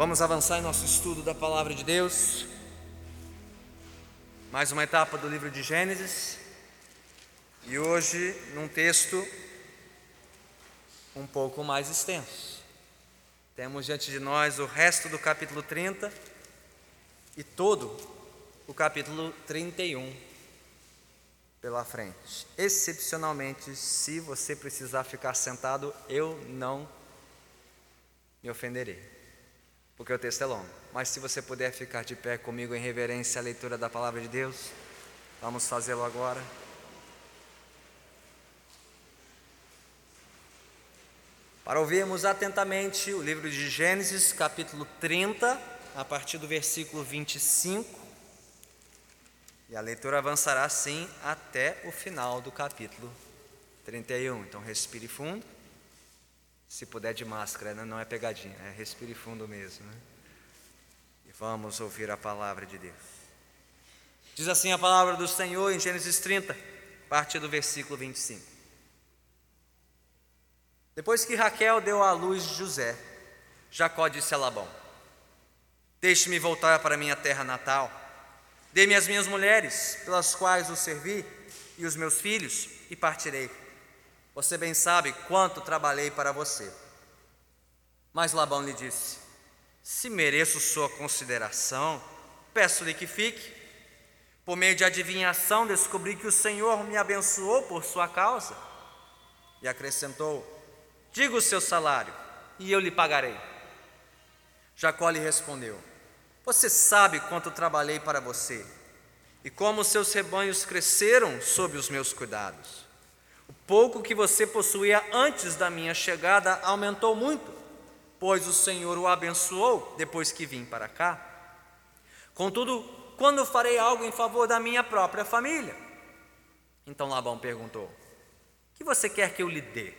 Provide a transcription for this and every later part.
Vamos avançar em nosso estudo da palavra de Deus. Mais uma etapa do livro de Gênesis. E hoje, num texto um pouco mais extenso. Temos diante de nós o resto do capítulo 30 e todo o capítulo 31 pela frente. Excepcionalmente, se você precisar ficar sentado, eu não me ofenderei porque o texto é longo. Mas se você puder ficar de pé comigo em reverência à leitura da palavra de Deus, vamos fazê-lo agora. Para ouvirmos atentamente o livro de Gênesis, capítulo 30, a partir do versículo 25. E a leitura avançará assim até o final do capítulo 31. Então respire fundo. Se puder de máscara, né? não é pegadinha, é respire fundo mesmo. Né? E vamos ouvir a palavra de Deus. Diz assim a palavra do Senhor em Gênesis 30, a partir do versículo 25. Depois que Raquel deu à luz José, Jacó disse a Labão: Deixe-me voltar para minha terra natal. Dê-me as minhas mulheres, pelas quais o servi, e os meus filhos, e partirei. Você bem sabe quanto trabalhei para você. Mas Labão lhe disse: Se mereço sua consideração, peço-lhe que fique. Por meio de adivinhação, descobri que o Senhor me abençoou por sua causa. E acrescentou: Diga o seu salário, e eu lhe pagarei. Jacó lhe respondeu: Você sabe quanto trabalhei para você, e como seus rebanhos cresceram sob os meus cuidados pouco que você possuía antes da minha chegada aumentou muito, pois o Senhor o abençoou depois que vim para cá. Contudo, quando farei algo em favor da minha própria família? Então Labão perguntou: Que você quer que eu lhe dê?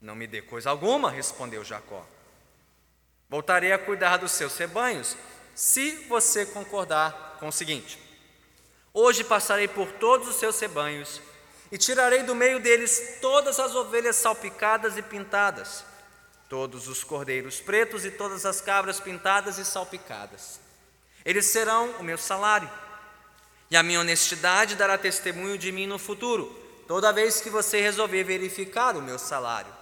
Não me dê coisa alguma, respondeu Jacó. Voltarei a cuidar dos seus rebanhos, se você concordar com o seguinte: Hoje passarei por todos os seus rebanhos e tirarei do meio deles todas as ovelhas salpicadas e pintadas, todos os cordeiros pretos e todas as cabras pintadas e salpicadas. Eles serão o meu salário, e a minha honestidade dará testemunho de mim no futuro, toda vez que você resolver verificar o meu salário.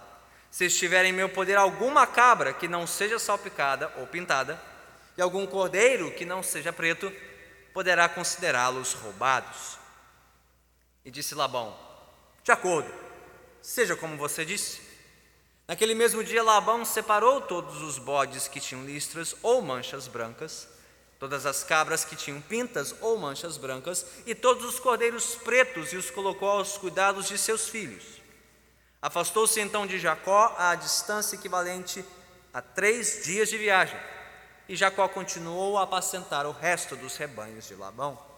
Se estiver em meu poder alguma cabra que não seja salpicada ou pintada, e algum cordeiro que não seja preto, poderá considerá-los roubados. E disse Labão: De acordo, seja como você disse. Naquele mesmo dia, Labão separou todos os bodes que tinham listras ou manchas brancas, todas as cabras que tinham pintas ou manchas brancas, e todos os cordeiros pretos, e os colocou aos cuidados de seus filhos. Afastou-se então de Jacó à distância equivalente a três dias de viagem, e Jacó continuou a apacentar o resto dos rebanhos de Labão.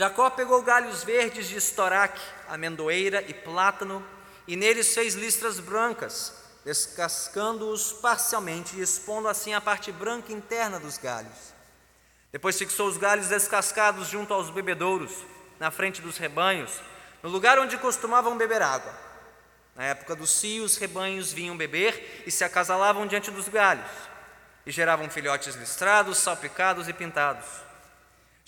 Jacó pegou galhos verdes de estoraque, amendoeira e plátano, e neles fez listras brancas, descascando-os parcialmente e expondo assim a parte branca interna dos galhos. Depois fixou os galhos descascados junto aos bebedouros, na frente dos rebanhos, no lugar onde costumavam beber água. Na época do cio, os rebanhos vinham beber e se acasalavam diante dos galhos, e geravam filhotes listrados, salpicados e pintados.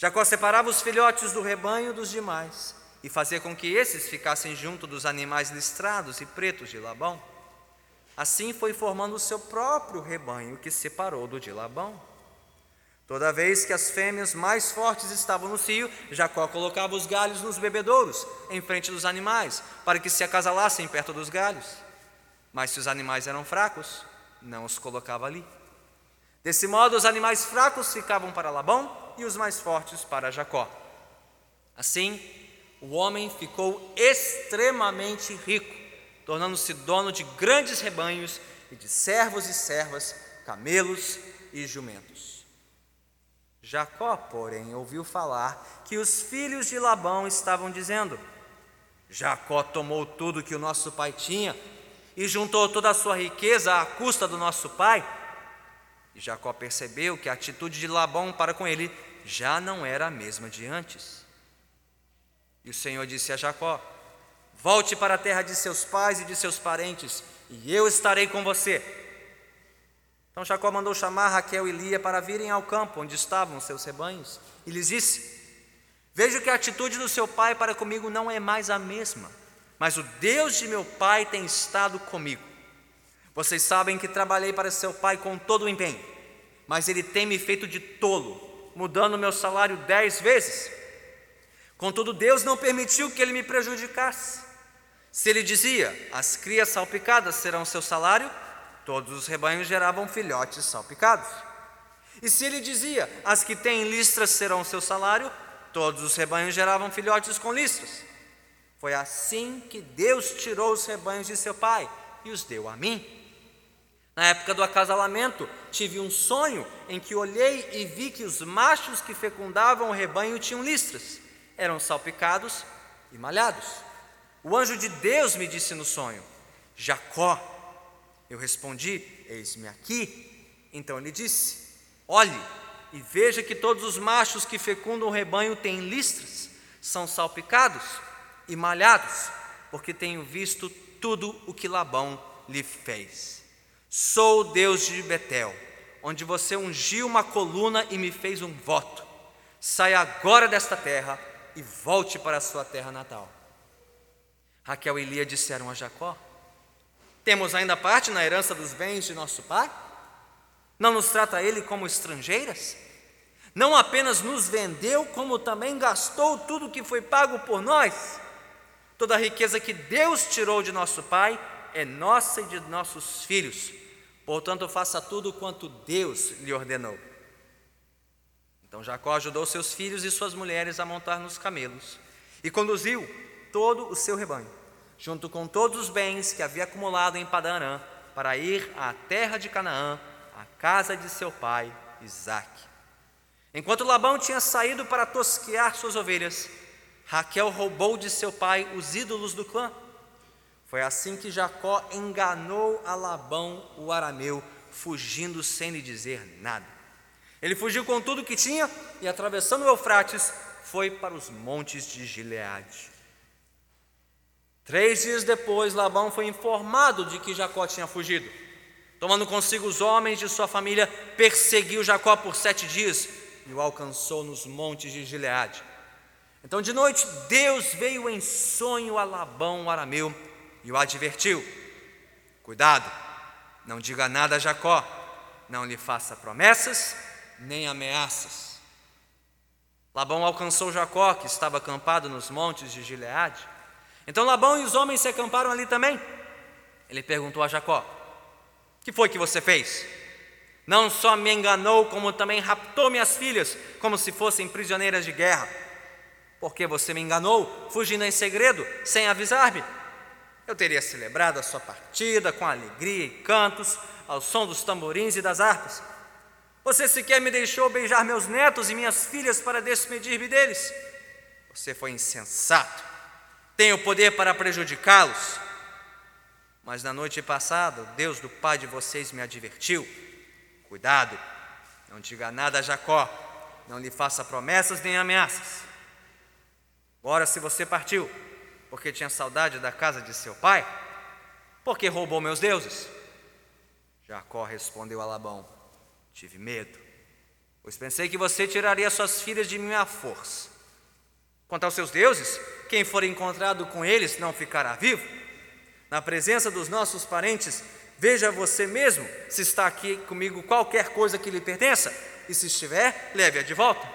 Jacó separava os filhotes do rebanho dos demais e fazia com que esses ficassem junto dos animais listrados e pretos de Labão. Assim foi formando o seu próprio rebanho que separou do de Labão. Toda vez que as fêmeas mais fortes estavam no cio, Jacó colocava os galhos nos bebedouros, em frente dos animais, para que se acasalassem perto dos galhos. Mas se os animais eram fracos, não os colocava ali. Desse modo, os animais fracos ficavam para Labão e os mais fortes para Jacó. Assim, o homem ficou extremamente rico, tornando-se dono de grandes rebanhos e de servos e servas, camelos e jumentos. Jacó, porém, ouviu falar que os filhos de Labão estavam dizendo: Jacó tomou tudo que o nosso pai tinha e juntou toda a sua riqueza à custa do nosso pai e Jacó percebeu que a atitude de Labão para com ele já não era a mesma de antes. E o Senhor disse a Jacó: Volte para a terra de seus pais e de seus parentes, e eu estarei com você. Então Jacó mandou chamar Raquel e Lia para virem ao campo onde estavam seus rebanhos e lhes disse: Vejo que a atitude do seu pai para comigo não é mais a mesma, mas o Deus de meu pai tem estado comigo. Vocês sabem que trabalhei para seu pai com todo o empenho, mas ele tem me feito de tolo, mudando meu salário dez vezes. Contudo, Deus não permitiu que ele me prejudicasse. Se ele dizia: As crias salpicadas serão seu salário, todos os rebanhos geravam filhotes salpicados. E se ele dizia: As que têm listras serão seu salário, todos os rebanhos geravam filhotes com listras. Foi assim que Deus tirou os rebanhos de seu pai e os deu a mim. Na época do acasalamento, tive um sonho em que olhei e vi que os machos que fecundavam o rebanho tinham listras, eram salpicados e malhados. O anjo de Deus me disse no sonho: Jacó. Eu respondi: Eis-me aqui. Então ele disse: Olhe e veja que todos os machos que fecundam o rebanho têm listras, são salpicados e malhados, porque tenho visto tudo o que Labão lhe fez. Sou o Deus de Betel, onde você ungiu uma coluna e me fez um voto. Saia agora desta terra e volte para a sua terra natal. Raquel e Lia disseram a Jacó: Temos ainda parte na herança dos bens de nosso pai? Não nos trata ele como estrangeiras? Não apenas nos vendeu, como também gastou tudo que foi pago por nós? Toda a riqueza que Deus tirou de nosso pai é nossa e de nossos filhos. Portanto, faça tudo quanto Deus lhe ordenou. Então Jacó ajudou seus filhos e suas mulheres a montar nos camelos e conduziu todo o seu rebanho, junto com todos os bens que havia acumulado em Padanã, para ir à terra de Canaã, à casa de seu pai Isaque. Enquanto Labão tinha saído para tosquear suas ovelhas, Raquel roubou de seu pai os ídolos do clã. Foi assim que Jacó enganou a Labão, o arameu, fugindo sem lhe dizer nada. Ele fugiu com tudo que tinha e, atravessando o Eufrates, foi para os montes de Gileade. Três dias depois, Labão foi informado de que Jacó tinha fugido. Tomando consigo os homens de sua família, perseguiu Jacó por sete dias e o alcançou nos montes de Gileade. Então, de noite, Deus veio em sonho a Labão, o arameu, e o advertiu: Cuidado, não diga nada a Jacó, não lhe faça promessas nem ameaças. Labão alcançou Jacó, que estava acampado nos montes de Gileade. Então Labão e os homens se acamparam ali também. Ele perguntou a Jacó: Que foi que você fez? Não só me enganou, como também raptou minhas filhas, como se fossem prisioneiras de guerra. Porque você me enganou, fugindo em segredo, sem avisar-me. Eu teria celebrado a sua partida com alegria e cantos, ao som dos tamborins e das harpas. Você sequer me deixou beijar meus netos e minhas filhas para despedir-me deles. Você foi insensato. Tenho poder para prejudicá-los. Mas na noite passada, o Deus do pai de vocês me advertiu Cuidado, não diga nada a Jacó, não lhe faça promessas nem ameaças. Ora, se você partiu, porque tinha saudade da casa de seu pai, porque roubou meus deuses? Jacó respondeu a Labão: Tive medo, pois pensei que você tiraria suas filhas de minha força. Quanto aos seus deuses, quem for encontrado com eles não ficará vivo. Na presença dos nossos parentes, Veja você mesmo se está aqui comigo qualquer coisa que lhe pertença, e se estiver, leve-a de volta.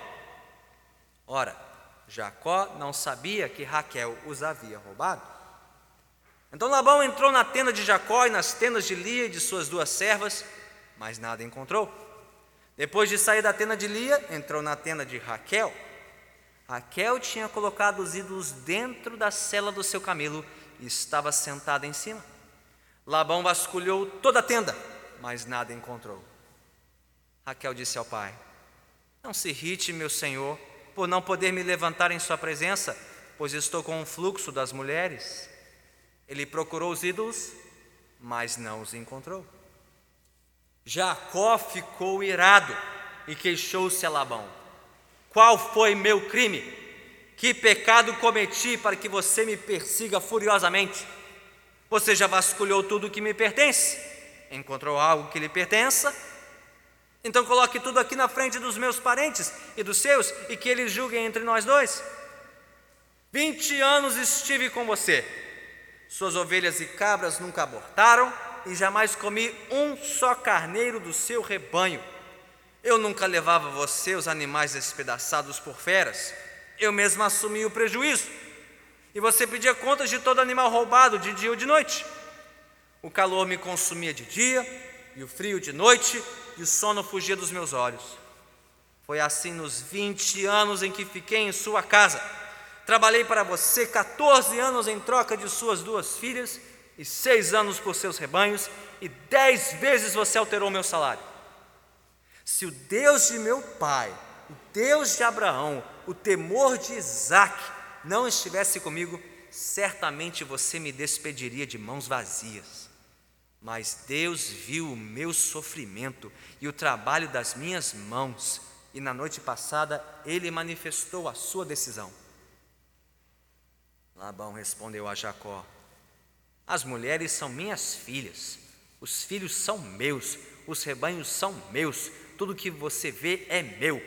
Ora, Jacó não sabia que Raquel os havia roubado. Então Labão entrou na tenda de Jacó e nas tendas de Lia e de suas duas servas, mas nada encontrou. Depois de sair da tenda de Lia, entrou na tenda de Raquel. Raquel tinha colocado os ídolos dentro da cela do seu camelo e estava sentada em cima. Labão vasculhou toda a tenda, mas nada encontrou. Raquel disse ao pai: Não se irrite, meu senhor, por não poder me levantar em sua presença, pois estou com um fluxo das mulheres. Ele procurou os ídolos, mas não os encontrou. Jacó ficou irado e queixou-se a Labão: Qual foi meu crime? Que pecado cometi para que você me persiga furiosamente? Você já vasculhou tudo que me pertence? Encontrou algo que lhe pertença? Então coloque tudo aqui na frente dos meus parentes e dos seus e que eles julguem entre nós dois. Vinte anos estive com você. Suas ovelhas e cabras nunca abortaram e jamais comi um só carneiro do seu rebanho. Eu nunca levava você os animais despedaçados por feras. Eu mesmo assumi o prejuízo. E você pedia contas de todo animal roubado de dia ou de noite. O calor me consumia de dia e o frio de noite, e o sono fugia dos meus olhos. Foi assim nos 20 anos em que fiquei em sua casa. Trabalhei para você 14 anos em troca de suas duas filhas e seis anos por seus rebanhos, e dez vezes você alterou meu salário. Se o Deus de meu pai, o Deus de Abraão, o temor de Isaac não estivesse comigo, certamente você me despediria de mãos vazias. Mas Deus viu o meu sofrimento e o trabalho das minhas mãos, e na noite passada ele manifestou a sua decisão. Labão respondeu a Jacó: As mulheres são minhas filhas, os filhos são meus, os rebanhos são meus, tudo que você vê é meu.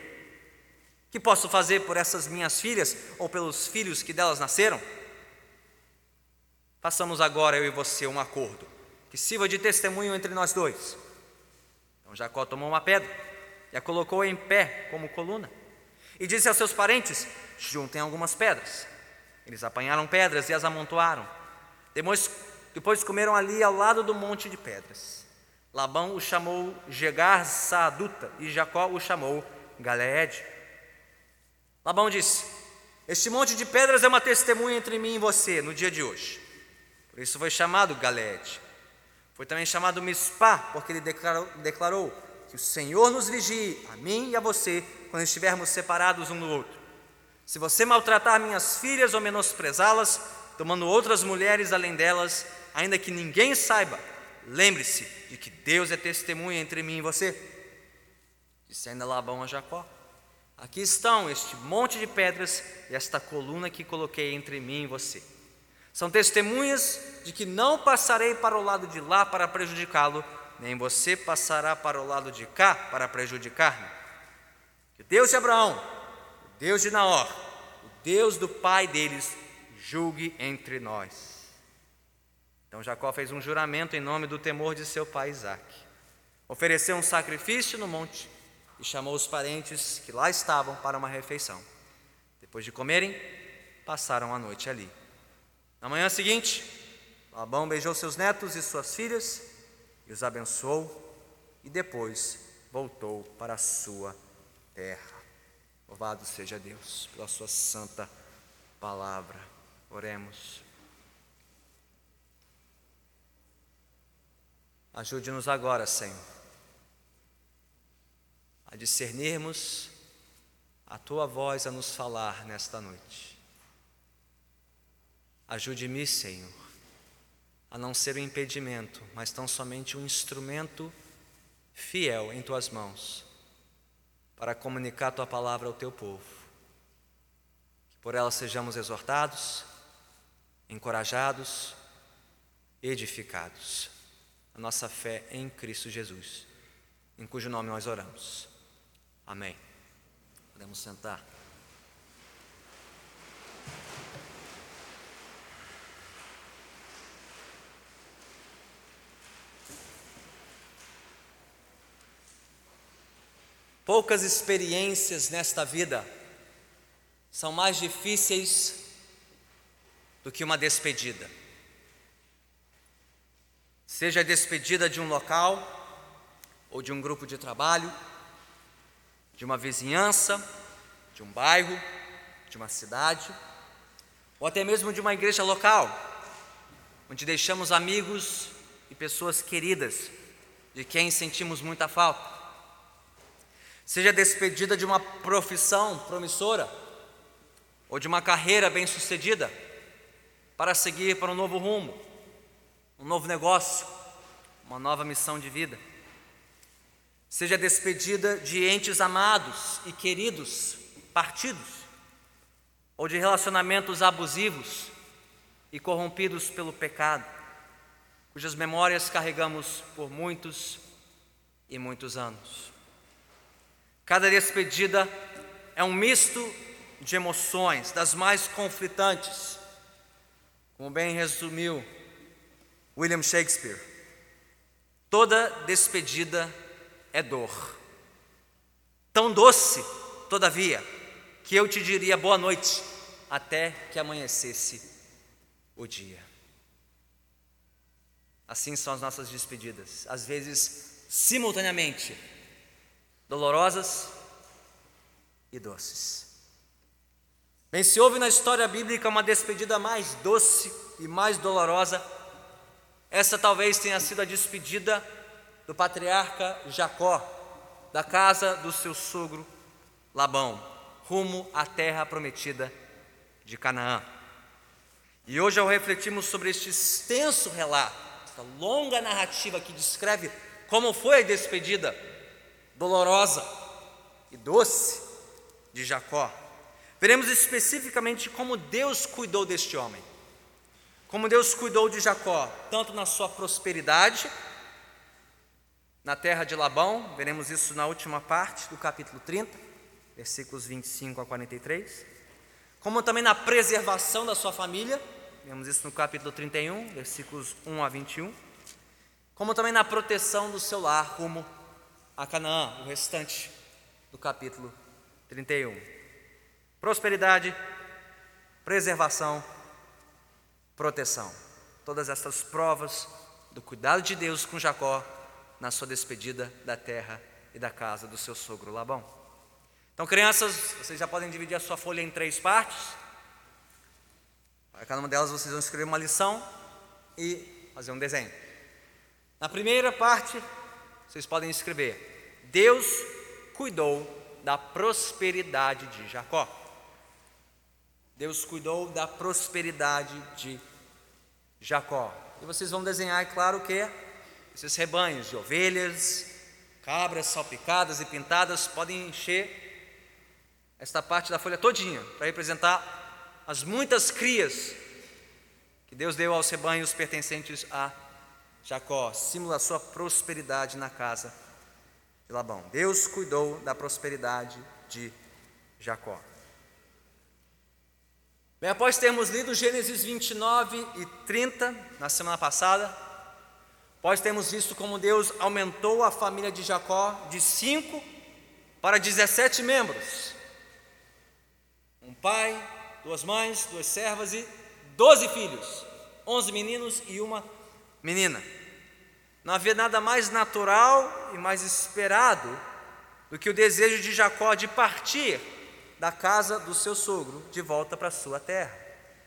Que posso fazer por essas minhas filhas ou pelos filhos que delas nasceram? Façamos agora eu e você um acordo que sirva de testemunho entre nós dois. Então Jacó tomou uma pedra e a colocou em pé como coluna e disse aos seus parentes: Juntem algumas pedras. Eles apanharam pedras e as amontoaram. Depois, depois comeram ali ao lado do monte de pedras. Labão o chamou Jegar Saaduta e Jacó o chamou Galeed. Labão disse: Este monte de pedras é uma testemunha entre mim e você no dia de hoje. Por isso foi chamado Galeed. Foi também chamado Mispá, porque ele declarou, declarou que o Senhor nos vigie, a mim e a você, quando estivermos separados um do outro. Se você maltratar minhas filhas ou menosprezá-las, tomando outras mulheres além delas, ainda que ninguém saiba, lembre-se de que Deus é testemunha entre mim e você. Disse ainda Labão a Jacó: Aqui estão este monte de pedras e esta coluna que coloquei entre mim e você. São testemunhas de que não passarei para o lado de lá para prejudicá-lo, nem você passará para o lado de cá para prejudicar-me. Que Deus de Abraão, o Deus de Naor, o Deus do pai deles, julgue entre nós. Então Jacó fez um juramento em nome do temor de seu pai Isaac. Ofereceu um sacrifício no monte e chamou os parentes que lá estavam para uma refeição. Depois de comerem, passaram a noite ali. Na manhã seguinte, Labão beijou seus netos e suas filhas e os abençoou e depois voltou para a sua terra. Louvado seja Deus pela sua santa palavra. Oremos. Ajude-nos agora, Senhor, a discernirmos a tua voz a nos falar nesta noite. Ajude-me, Senhor, a não ser um impedimento, mas tão somente um instrumento fiel em tuas mãos para comunicar tua palavra ao teu povo. Que por ela sejamos exortados, encorajados, edificados a nossa fé em Cristo Jesus, em cujo nome nós oramos. Amém. Podemos sentar. Poucas experiências nesta vida são mais difíceis do que uma despedida. Seja a despedida de um local, ou de um grupo de trabalho, de uma vizinhança, de um bairro, de uma cidade, ou até mesmo de uma igreja local, onde deixamos amigos e pessoas queridas, de quem sentimos muita falta. Seja despedida de uma profissão promissora, ou de uma carreira bem-sucedida, para seguir para um novo rumo um novo negócio, uma nova missão de vida. Seja despedida de entes amados e queridos, partidos, ou de relacionamentos abusivos e corrompidos pelo pecado, cujas memórias carregamos por muitos e muitos anos. Cada despedida é um misto de emoções, das mais conflitantes. Como bem resumiu William Shakespeare, toda despedida é dor. Tão doce, todavia, que eu te diria boa noite até que amanhecesse o dia. Assim são as nossas despedidas, às vezes simultaneamente dolorosas e doces. Bem, se houve na história bíblica uma despedida mais doce e mais dolorosa, essa talvez tenha sido a despedida do patriarca Jacó, da casa do seu sogro Labão, rumo à terra prometida de Canaã. E hoje, ao refletirmos sobre este extenso relato, esta longa narrativa que descreve como foi a despedida dolorosa e doce de Jacó, veremos especificamente como Deus cuidou deste homem, como Deus cuidou de Jacó, tanto na sua prosperidade, na terra de Labão, veremos isso na última parte do capítulo 30, versículos 25 a 43, como também na preservação da sua família, vemos isso no capítulo 31, versículos 1 a 21, como também na proteção do seu lar rumo a Canaã, o restante do capítulo 31. Prosperidade, preservação, proteção. Todas essas provas do cuidado de Deus com Jacó na sua despedida da terra e da casa do seu sogro Labão. Então, crianças, vocês já podem dividir a sua folha em três partes. Para cada uma delas, vocês vão escrever uma lição e fazer um desenho. Na primeira parte, vocês podem escrever Deus cuidou da prosperidade de Jacó. Deus cuidou da prosperidade de Jacó. E vocês vão desenhar, é claro que esses rebanhos de ovelhas, cabras salpicadas e pintadas podem encher esta parte da folha todinha para representar as muitas crias que Deus deu aos rebanhos pertencentes a Jacó, símbolo da sua prosperidade na casa de Labão. Deus cuidou da prosperidade de Jacó. Bem, após termos lido Gênesis 29 e 30 na semana passada, após termos visto como Deus aumentou a família de Jacó de 5 para 17 membros: um pai, duas mães, duas servas e 12 filhos, 11 meninos e uma menina. Não havia nada mais natural e mais esperado do que o desejo de Jacó de partir da casa do seu sogro de volta para sua terra.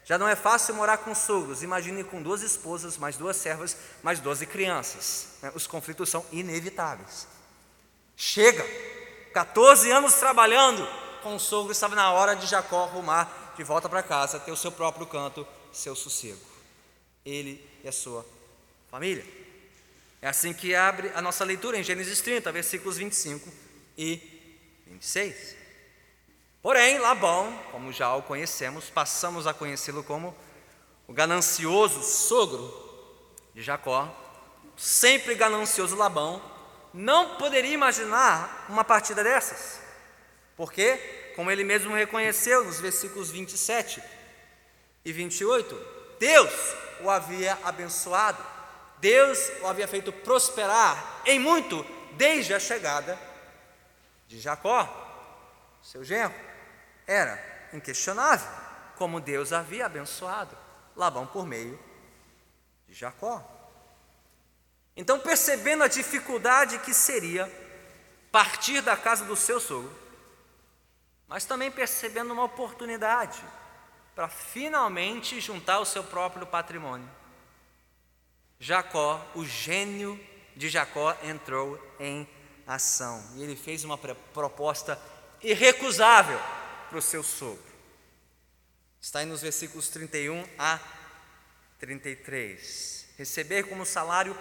Já não é fácil morar com sogros, imagine com duas esposas, mais duas servas, mais doze crianças. Né? Os conflitos são inevitáveis. Chega! 14 anos trabalhando com o sogro, estava na hora de Jacó arrumar de volta para casa, ter o seu próprio canto, seu sossego. Ele e a sua família. É assim que abre a nossa leitura em Gênesis 30, versículos 25 e 26. Porém, Labão, como já o conhecemos, passamos a conhecê-lo como o ganancioso sogro de Jacó, sempre ganancioso Labão, não poderia imaginar uma partida dessas, porque, como ele mesmo reconheceu nos versículos 27 e 28, Deus o havia abençoado Deus o havia feito prosperar em muito desde a chegada de Jacó, seu genro. Era inquestionável como Deus havia abençoado Labão por meio de Jacó. Então, percebendo a dificuldade que seria partir da casa do seu sogro, mas também percebendo uma oportunidade para finalmente juntar o seu próprio patrimônio Jacó, o gênio de Jacó, entrou em ação e ele fez uma proposta irrecusável para o seu sogro. Está aí nos versículos 31 a 33. Receber como salário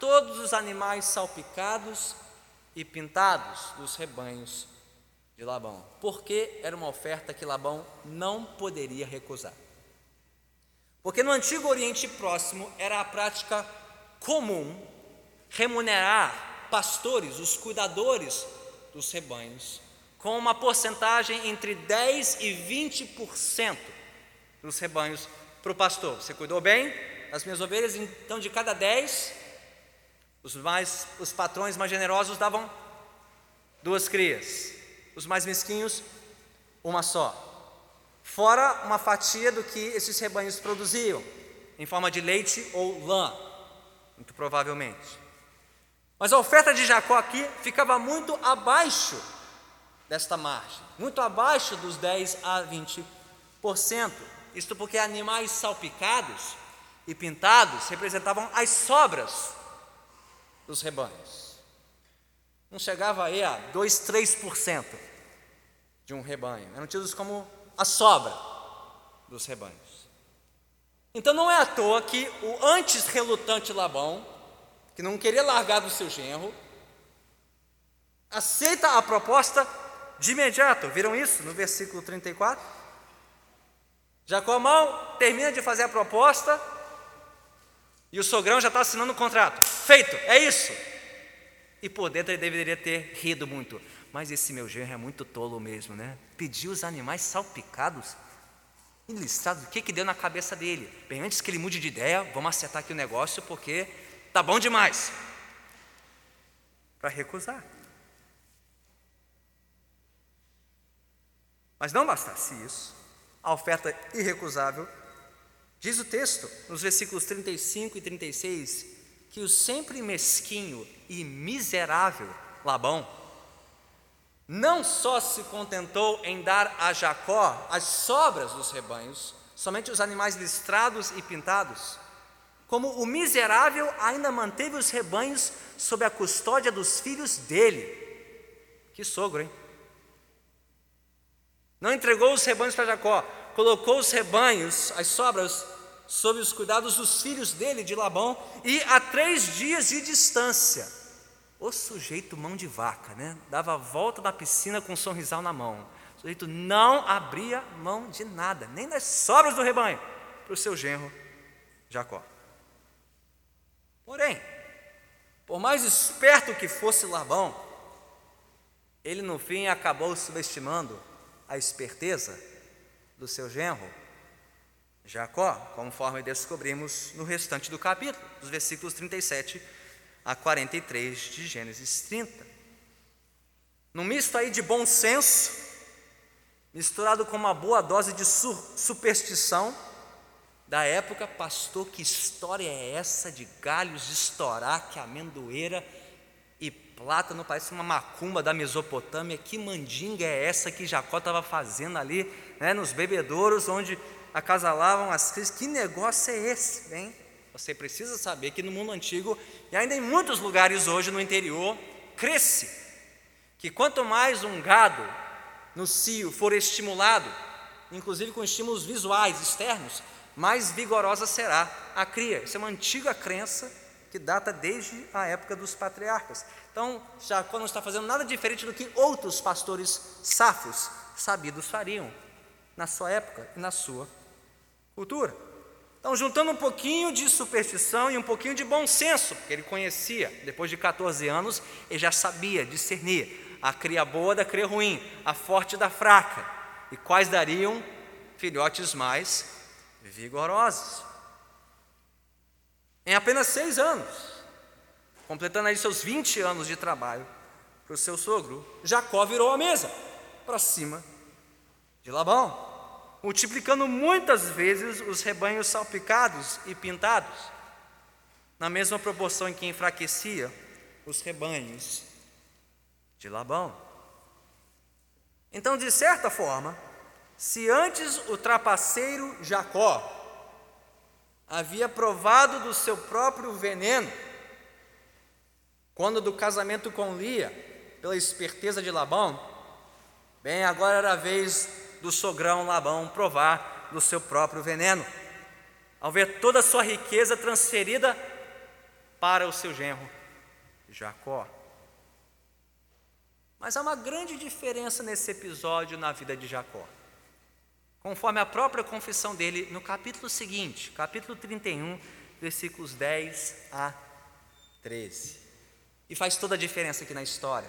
todos os animais salpicados e pintados dos rebanhos de Labão, porque era uma oferta que Labão não poderia recusar. Porque no antigo Oriente Próximo era a prática comum remunerar pastores, os cuidadores dos rebanhos, com uma porcentagem entre 10 e 20% dos rebanhos para o pastor. Você cuidou bem das minhas ovelhas, então de cada 10, os, mais, os patrões mais generosos davam duas crias, os mais mesquinhos, uma só. Fora uma fatia do que esses rebanhos produziam, em forma de leite ou lã, muito provavelmente. Mas a oferta de Jacó aqui ficava muito abaixo desta margem, muito abaixo dos 10 a 20%. Isto porque animais salpicados e pintados representavam as sobras dos rebanhos. Não chegava aí a 2, 3% de um rebanho. Eram tidos como a sobra dos rebanhos. Então não é à toa que o antes relutante Labão, que não queria largar do seu genro, aceita a proposta de imediato. Viram isso no versículo 34? Jacó mal termina de fazer a proposta e o sogrão já está assinando o contrato. Feito, é isso. E por dentro ele deveria ter rido muito. Mas esse meu genro é muito tolo mesmo, né? Pediu os animais salpicados. Enlistados, o que, que deu na cabeça dele? Bem, antes que ele mude de ideia, vamos acertar aqui o negócio porque tá bom demais. Para recusar. Mas não bastasse isso, a oferta irrecusável, diz o texto, nos versículos 35 e 36, que o sempre mesquinho e miserável Labão não só se contentou em dar a Jacó as sobras dos rebanhos, somente os animais listrados e pintados, como o miserável ainda manteve os rebanhos sob a custódia dos filhos dele. Que sogro, hein? Não entregou os rebanhos para Jacó, colocou os rebanhos, as sobras, sob os cuidados dos filhos dele, de Labão, e a três dias de distância. O sujeito mão de vaca, né? Dava a volta da piscina com um sorrisal na mão. O sujeito não abria mão de nada, nem das sobras do rebanho, para o seu genro Jacó. Porém, por mais esperto que fosse Labão, ele no fim acabou subestimando a esperteza do seu genro, Jacó, conforme descobrimos no restante do capítulo, dos versículos 37 a 43 de Gênesis 30. Num misto aí de bom senso, misturado com uma boa dose de superstição da época, pastor, que história é essa de galhos estourar, que amendoeira plátano, parece uma macumba da Mesopotâmia. Que mandinga é essa que Jacó estava fazendo ali, né, nos bebedouros, onde acasalavam as crises? Que negócio é esse, hein? Você precisa saber que no mundo antigo, e ainda em muitos lugares hoje no interior, cresce que quanto mais um gado no cio for estimulado, inclusive com estímulos visuais externos, mais vigorosa será a cria. Isso é uma antiga crença que data desde a época dos patriarcas. Então, Jacó não está fazendo nada diferente do que outros pastores safos, sabidos, fariam na sua época e na sua cultura. Então, juntando um pouquinho de superstição e um pouquinho de bom senso, porque ele conhecia, depois de 14 anos, ele já sabia discernir a cria boa da cria ruim, a forte da fraca, e quais dariam filhotes mais vigorosos. Em apenas seis anos, completando aí seus 20 anos de trabalho para o seu sogro, Jacó virou a mesa para cima de Labão, multiplicando muitas vezes os rebanhos salpicados e pintados, na mesma proporção em que enfraquecia os rebanhos de Labão. Então, de certa forma, se antes o trapaceiro Jacó havia provado do seu próprio veneno, quando do casamento com Lia, pela esperteza de Labão, bem, agora era a vez do sogrão Labão provar do seu próprio veneno, ao ver toda a sua riqueza transferida para o seu genro, Jacó. Mas há uma grande diferença nesse episódio na vida de Jacó. Conforme a própria confissão dele no capítulo seguinte, capítulo 31, versículos 10 a 13. E faz toda a diferença aqui na história.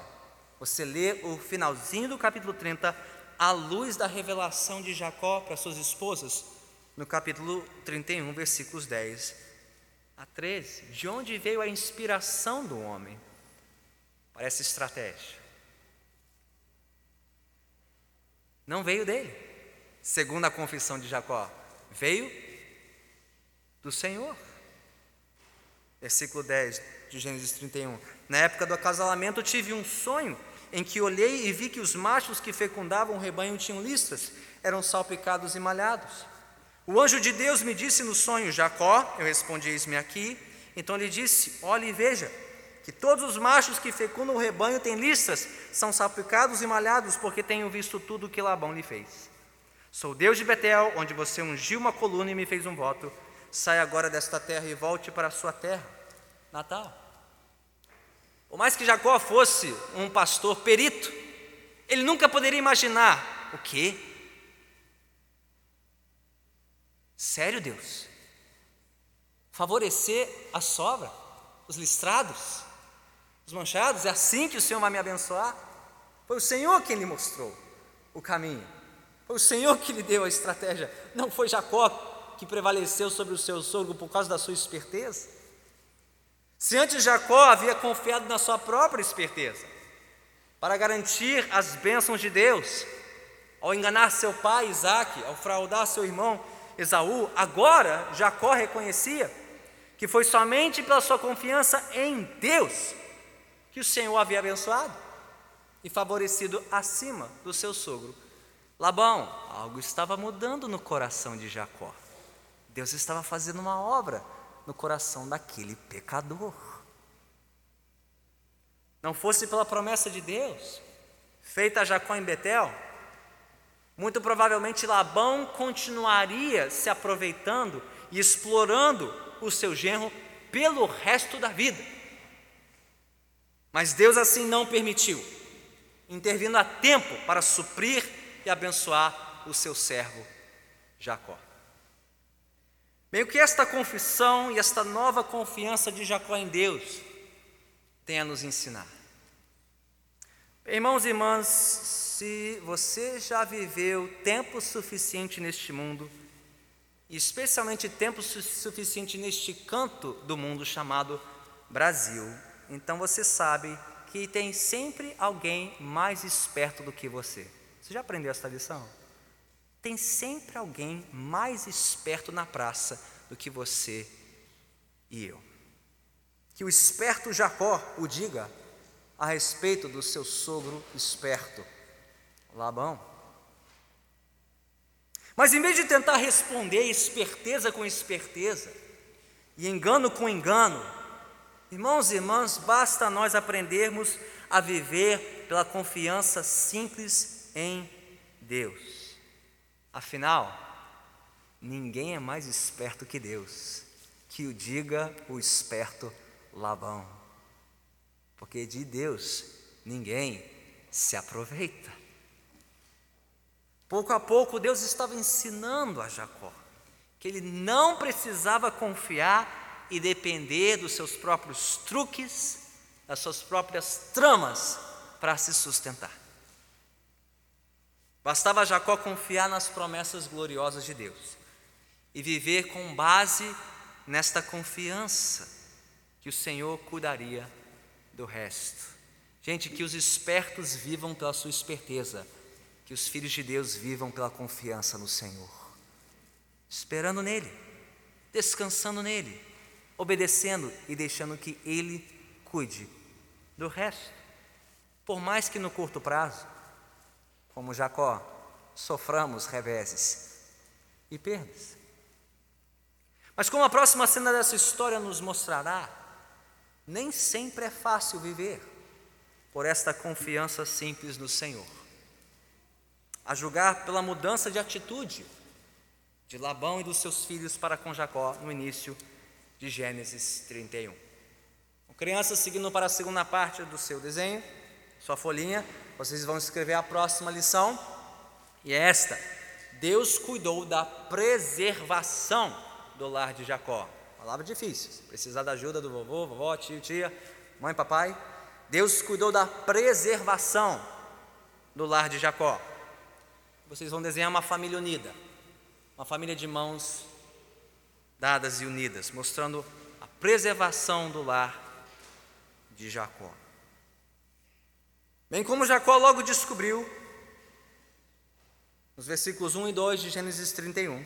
Você lê o finalzinho do capítulo 30, à luz da revelação de Jacó para suas esposas, no capítulo 31, versículos 10 a 13. De onde veio a inspiração do homem para essa estratégia? Não veio dele, segundo a confissão de Jacó, veio do Senhor. Versículo 10 de Gênesis 31. Na época do acasalamento, tive um sonho em que olhei e vi que os machos que fecundavam o rebanho tinham listras, eram salpicados e malhados. O anjo de Deus me disse no sonho, Jacó, eu respondi, eis-me aqui. Então ele disse: Olhe e veja, que todos os machos que fecundam o rebanho têm listras, são salpicados e malhados, porque tenho visto tudo o que Labão lhe fez. Sou Deus de Betel, onde você ungiu uma coluna e me fez um voto. Saia agora desta terra e volte para a sua terra. Natal. Por mais que Jacó fosse um pastor perito, ele nunca poderia imaginar o quê? Sério, Deus? Favorecer a sobra, os listrados, os manchados? É assim que o Senhor vai me abençoar? Foi o Senhor quem lhe mostrou o caminho. Foi o Senhor que lhe deu a estratégia. Não foi Jacó que prevaleceu sobre o seu sogro por causa da sua esperteza. Se antes Jacó havia confiado na sua própria esperteza, para garantir as bênçãos de Deus, ao enganar seu pai Isaac, ao fraudar seu irmão Esaú, agora Jacó reconhecia que foi somente pela sua confiança em Deus que o Senhor havia abençoado e favorecido acima do seu sogro Labão. Algo estava mudando no coração de Jacó. Deus estava fazendo uma obra no coração daquele pecador. Não fosse pela promessa de Deus, feita a Jacó em Betel, muito provavelmente Labão continuaria se aproveitando e explorando o seu genro pelo resto da vida. Mas Deus assim não permitiu, intervindo a tempo para suprir e abençoar o seu servo Jacó. Meio que esta confissão e esta nova confiança de Jacó em Deus tem a nos ensinar. Irmãos e irmãs, se você já viveu tempo suficiente neste mundo, especialmente tempo su suficiente neste canto do mundo chamado Brasil, então você sabe que tem sempre alguém mais esperto do que você. Você já aprendeu essa lição? Tem sempre alguém mais esperto na praça do que você e eu. Que o esperto Jacó o diga a respeito do seu sogro esperto, Labão. Mas em vez de tentar responder esperteza com esperteza e engano com engano, irmãos e irmãs, basta nós aprendermos a viver pela confiança simples em Deus. Afinal, ninguém é mais esperto que Deus, que o diga o esperto Labão. Porque de Deus ninguém se aproveita. Pouco a pouco Deus estava ensinando a Jacó que ele não precisava confiar e depender dos seus próprios truques, das suas próprias tramas para se sustentar. Bastava Jacó confiar nas promessas gloriosas de Deus e viver com base nesta confiança que o Senhor cuidaria do resto. Gente, que os espertos vivam pela sua esperteza, que os filhos de Deus vivam pela confiança no Senhor, esperando nele, descansando nele, obedecendo e deixando que ele cuide do resto. Por mais que no curto prazo como Jacó, soframos reveses e perdas. Mas como a próxima cena dessa história nos mostrará, nem sempre é fácil viver por esta confiança simples no Senhor. A julgar pela mudança de atitude de Labão e dos seus filhos para com Jacó no início de Gênesis 31. Com crianças seguindo para a segunda parte do seu desenho, sua folhinha, vocês vão escrever a próxima lição, e é esta: Deus cuidou da preservação do lar de Jacó. Palavra difícil, se precisar da ajuda do vovô, vovó, tio, tia, mãe, papai. Deus cuidou da preservação do lar de Jacó. Vocês vão desenhar uma família unida, uma família de mãos dadas e unidas, mostrando a preservação do lar de Jacó. Bem como Jacó logo descobriu, nos versículos 1 e 2 de Gênesis 31,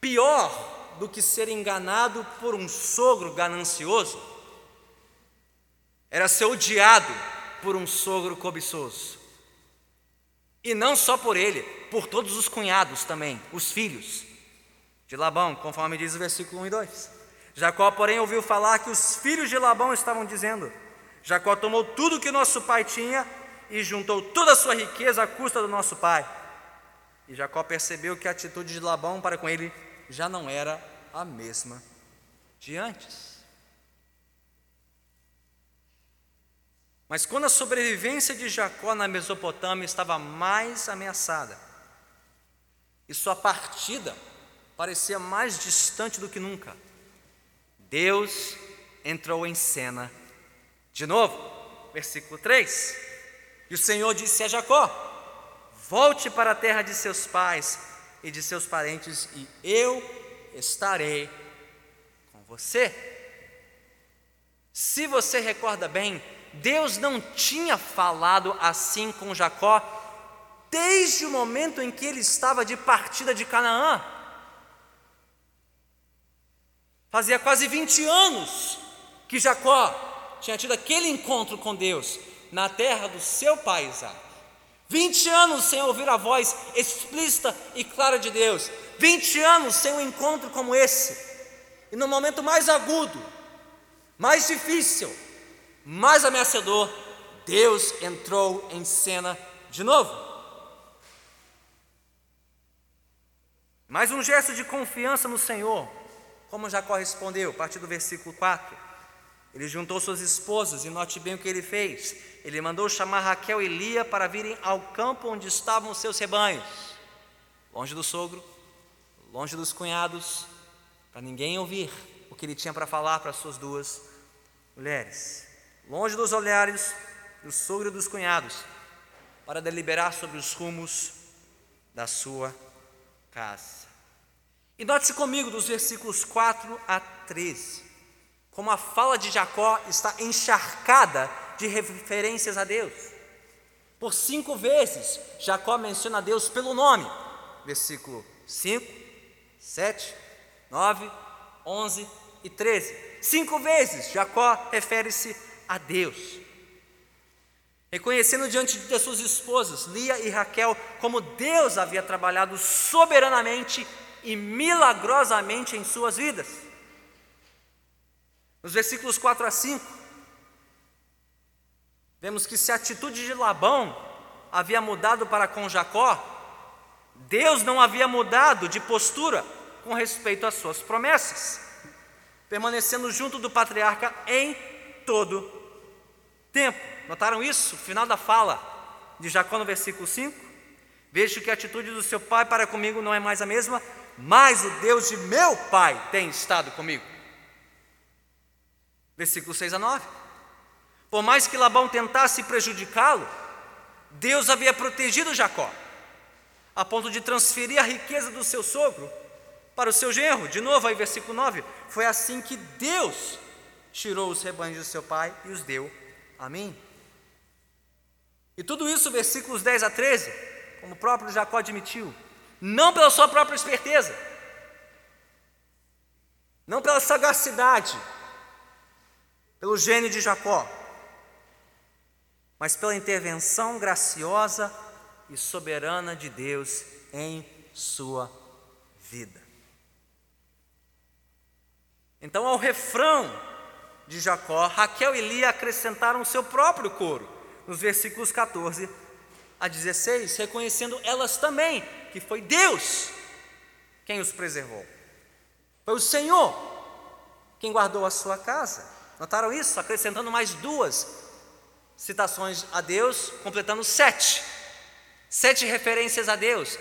pior do que ser enganado por um sogro ganancioso era ser odiado por um sogro cobiçoso. E não só por ele, por todos os cunhados também, os filhos de Labão, conforme diz o versículo 1 e 2. Jacó, porém, ouviu falar que os filhos de Labão estavam dizendo: Jacó tomou tudo que nosso pai tinha e juntou toda a sua riqueza à custa do nosso pai. E Jacó percebeu que a atitude de Labão para com ele já não era a mesma de antes. Mas quando a sobrevivência de Jacó na Mesopotâmia estava mais ameaçada, e sua partida parecia mais distante do que nunca, Deus entrou em cena de novo. Versículo 3: E o Senhor disse a Jacó: Volte para a terra de seus pais e de seus parentes, e eu estarei com você. Se você recorda bem, Deus não tinha falado assim com Jacó desde o momento em que ele estava de partida de Canaã. Fazia quase 20 anos que Jacó tinha tido aquele encontro com Deus na terra do seu pai Isaac. 20 anos sem ouvir a voz explícita e clara de Deus. 20 anos sem um encontro como esse. E no momento mais agudo, mais difícil, mais ameaçador, Deus entrou em cena de novo. Mais um gesto de confiança no Senhor, como Jacó respondeu, a partir do versículo 4. Ele juntou suas esposas e note bem o que ele fez. Ele mandou chamar Raquel e Lia para virem ao campo onde estavam os seus rebanhos, longe do sogro, longe dos cunhados, para ninguém ouvir o que ele tinha para falar para suas duas mulheres longe dos olhares do sogro e dos cunhados, para deliberar sobre os rumos da sua casa. E note-se comigo dos versículos 4 a 13, como a fala de Jacó está encharcada de referências a Deus. Por cinco vezes, Jacó menciona a Deus pelo nome. Versículo 5, 7, 9, 11 e 13. Cinco vezes Jacó refere-se a Deus. Reconhecendo diante de suas esposas, Lia e Raquel, como Deus havia trabalhado soberanamente e milagrosamente em suas vidas. Nos versículos 4 a 5, vemos que se a atitude de Labão havia mudado para com Jacó, Deus não havia mudado de postura com respeito às suas promessas, permanecendo junto do patriarca em todo tempo. Notaram isso? Final da fala de Jacó no versículo 5. Vejo que a atitude do seu pai para comigo não é mais a mesma, mas o Deus de meu pai tem estado comigo. Versículo 6 a 9. Por mais que Labão tentasse prejudicá-lo, Deus havia protegido Jacó, a ponto de transferir a riqueza do seu sogro para o seu genro. De novo, aí, versículo 9: Foi assim que Deus tirou os rebanhos do seu pai e os deu Amém? E tudo isso, versículos 10 a 13, como o próprio Jacó admitiu, não pela sua própria esperteza, não pela sagacidade, pelo gênio de Jacó, mas pela intervenção graciosa e soberana de Deus em sua vida. Então, ao refrão de Jacó, Raquel e Lia acrescentaram o seu próprio coro, nos versículos 14 a 16, reconhecendo elas também que foi Deus quem os preservou. Foi o Senhor quem guardou a sua casa. Notaram isso? Acrescentando mais duas citações a Deus, completando sete. Sete referências a Deus.